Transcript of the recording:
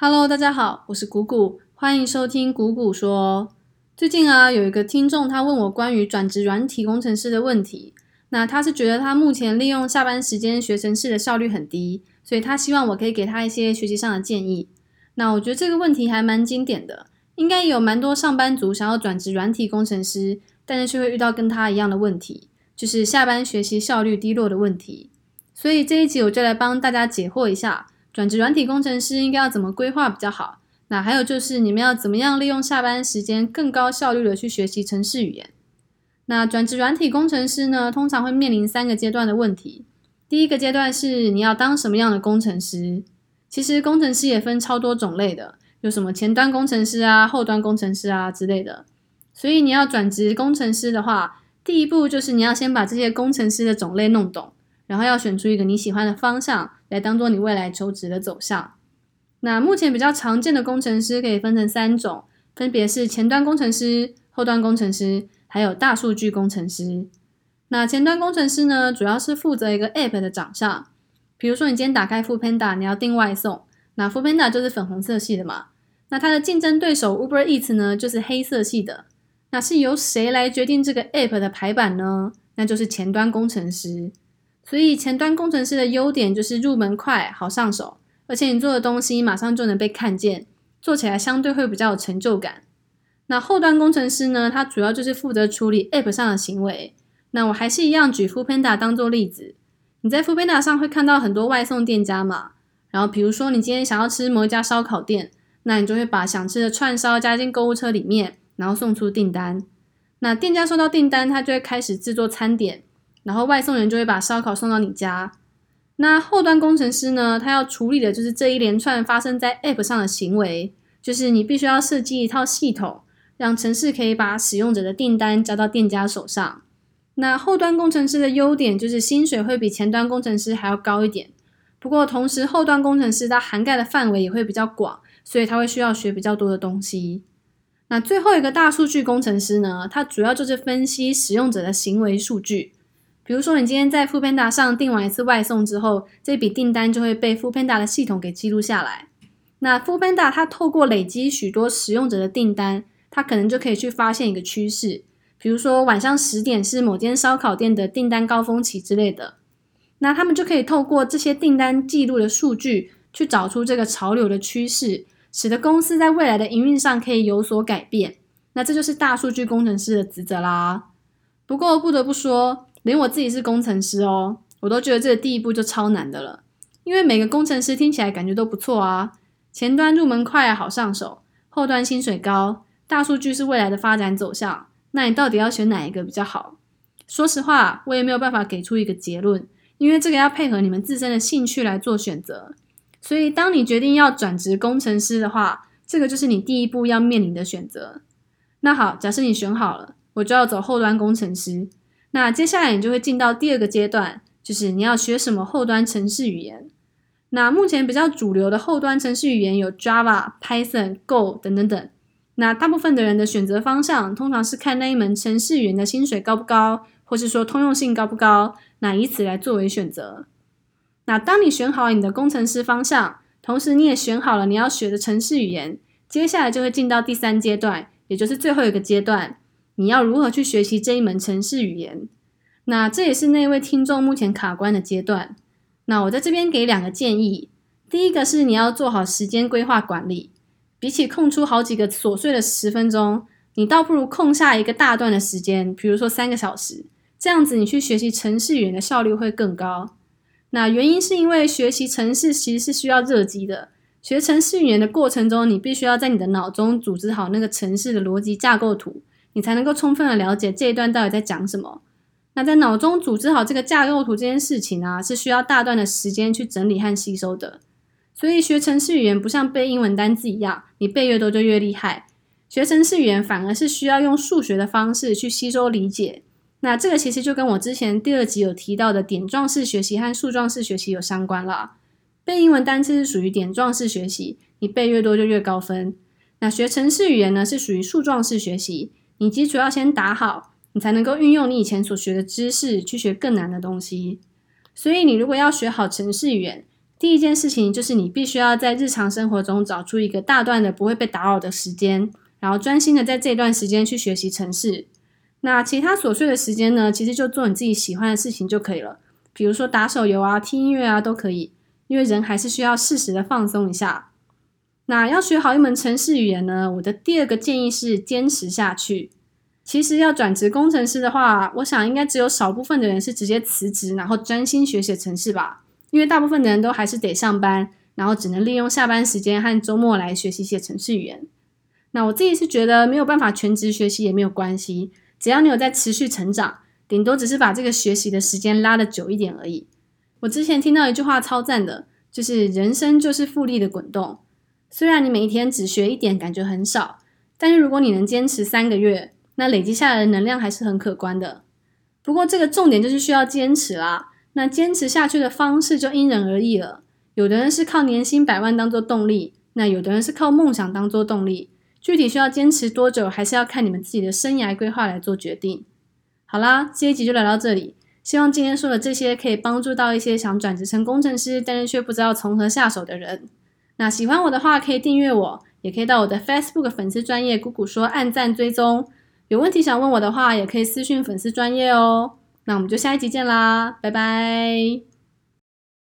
Hello，大家好，我是谷谷，欢迎收听谷谷说。最近啊，有一个听众他问我关于转职软体工程师的问题。那他是觉得他目前利用下班时间学程式的效率很低，所以他希望我可以给他一些学习上的建议。那我觉得这个问题还蛮经典的，应该有蛮多上班族想要转职软体工程师，但是却会遇到跟他一样的问题，就是下班学习效率低落的问题。所以这一集我就来帮大家解惑一下。转职软体工程师应该要怎么规划比较好？那还有就是你们要怎么样利用下班时间更高效率的去学习程式语言？那转职软体工程师呢，通常会面临三个阶段的问题。第一个阶段是你要当什么样的工程师？其实工程师也分超多种类的，有什么前端工程师啊、后端工程师啊之类的。所以你要转职工程师的话，第一步就是你要先把这些工程师的种类弄懂。然后要选出一个你喜欢的方向来当做你未来求职的走向。那目前比较常见的工程师可以分成三种，分别是前端工程师、后端工程师，还有大数据工程师。那前端工程师呢，主要是负责一个 App 的长相。比如说你今天打开 Foodpanda，你要订外送，那 Foodpanda 就是粉红色系的嘛。那它的竞争对手 Uber Eats 呢，就是黑色系的。那是由谁来决定这个 App 的排版呢？那就是前端工程师。所以前端工程师的优点就是入门快、好上手，而且你做的东西马上就能被看见，做起来相对会比较有成就感。那后端工程师呢？他主要就是负责处理 App 上的行为。那我还是一样举 f o o p a n d a 当做例子，你在 f o o p a n d a 上会看到很多外送店家嘛，然后比如说你今天想要吃某一家烧烤店，那你就会把想吃的串烧加进购物车里面，然后送出订单。那店家收到订单，他就会开始制作餐点。然后外送员就会把烧烤送到你家。那后端工程师呢？他要处理的就是这一连串发生在 App 上的行为，就是你必须要设计一套系统，让城市可以把使用者的订单交到店家手上。那后端工程师的优点就是薪水会比前端工程师还要高一点。不过同时，后端工程师它涵盖的范围也会比较广，所以他会需要学比较多的东西。那最后一个大数据工程师呢？他主要就是分析使用者的行为数据。比如说，你今天在 Foodpanda 上订完一次外送之后，这笔订单就会被 Foodpanda 的系统给记录下来。那 Foodpanda 它透过累积许多使用者的订单，它可能就可以去发现一个趋势。比如说，晚上十点是某间烧烤店的订单高峰期之类的。那他们就可以透过这些订单记录的数据，去找出这个潮流的趋势，使得公司在未来的营运上可以有所改变。那这就是大数据工程师的职责啦。不过不得不说。连我自己是工程师哦，我都觉得这第一步就超难的了。因为每个工程师听起来感觉都不错啊，前端入门快好上手，后端薪水高，大数据是未来的发展走向。那你到底要选哪一个比较好？说实话，我也没有办法给出一个结论，因为这个要配合你们自身的兴趣来做选择。所以，当你决定要转职工程师的话，这个就是你第一步要面临的选择。那好，假设你选好了，我就要走后端工程师。那接下来你就会进到第二个阶段，就是你要学什么后端程式语言。那目前比较主流的后端程式语言有 Java、Python、Go 等等等。那大部分的人的选择方向，通常是看那一门程式语言的薪水高不高，或是说通用性高不高，那以此来作为选择。那当你选好你的工程师方向，同时你也选好了你要学的程式语言，接下来就会进到第三阶段，也就是最后一个阶段。你要如何去学习这一门城市语言？那这也是那位听众目前卡关的阶段。那我在这边给两个建议。第一个是你要做好时间规划管理，比起空出好几个琐碎的十分钟，你倒不如空下一个大段的时间，比如说三个小时，这样子你去学习城市语言的效率会更高。那原因是因为学习城市其实是需要热机的，学城市语言的过程中，你必须要在你的脑中组织好那个城市的逻辑架构图。你才能够充分的了解这一段到底在讲什么。那在脑中组织好这个架构图这件事情啊，是需要大段的时间去整理和吸收的。所以学程式语言不像背英文单字一样，你背越多就越厉害。学程式语言反而是需要用数学的方式去吸收理解。那这个其实就跟我之前第二集有提到的点状式学习和树状式学习有相关了。背英文单词是属于点状式学习，你背越多就越高分。那学程式语言呢，是属于树状式学习。你基础要先打好，你才能够运用你以前所学的知识去学更难的东西。所以，你如果要学好程式语言，第一件事情就是你必须要在日常生活中找出一个大段的不会被打扰的时间，然后专心的在这段时间去学习程式。那其他琐碎的时间呢，其实就做你自己喜欢的事情就可以了，比如说打手游啊、听音乐啊都可以。因为人还是需要适时的放松一下。那要学好一门程式语言呢，我的第二个建议是坚持下去。其实要转职工程师的话，我想应该只有少部分的人是直接辞职，然后专心学写程式吧。因为大部分的人都还是得上班，然后只能利用下班时间和周末来学习写程式语言。那我自己是觉得没有办法全职学习也没有关系，只要你有在持续成长，顶多只是把这个学习的时间拉的久一点而已。我之前听到一句话超赞的，就是人生就是复利的滚动。虽然你每一天只学一点，感觉很少，但是如果你能坚持三个月，那累积下来的能量还是很可观的。不过这个重点就是需要坚持啦。那坚持下去的方式就因人而异了。有的人是靠年薪百万当做动力，那有的人是靠梦想当做动力。具体需要坚持多久，还是要看你们自己的生涯规划来做决定。好啦，这一集就聊到这里。希望今天说的这些可以帮助到一些想转职成工程师，但是却不知道从何下手的人。那喜欢我的话，可以订阅我，也可以到我的 Facebook 粉丝专业姑姑说按赞追踪。有问题想问我的话，也可以私讯粉丝专业哦。那我们就下一集见啦，拜拜。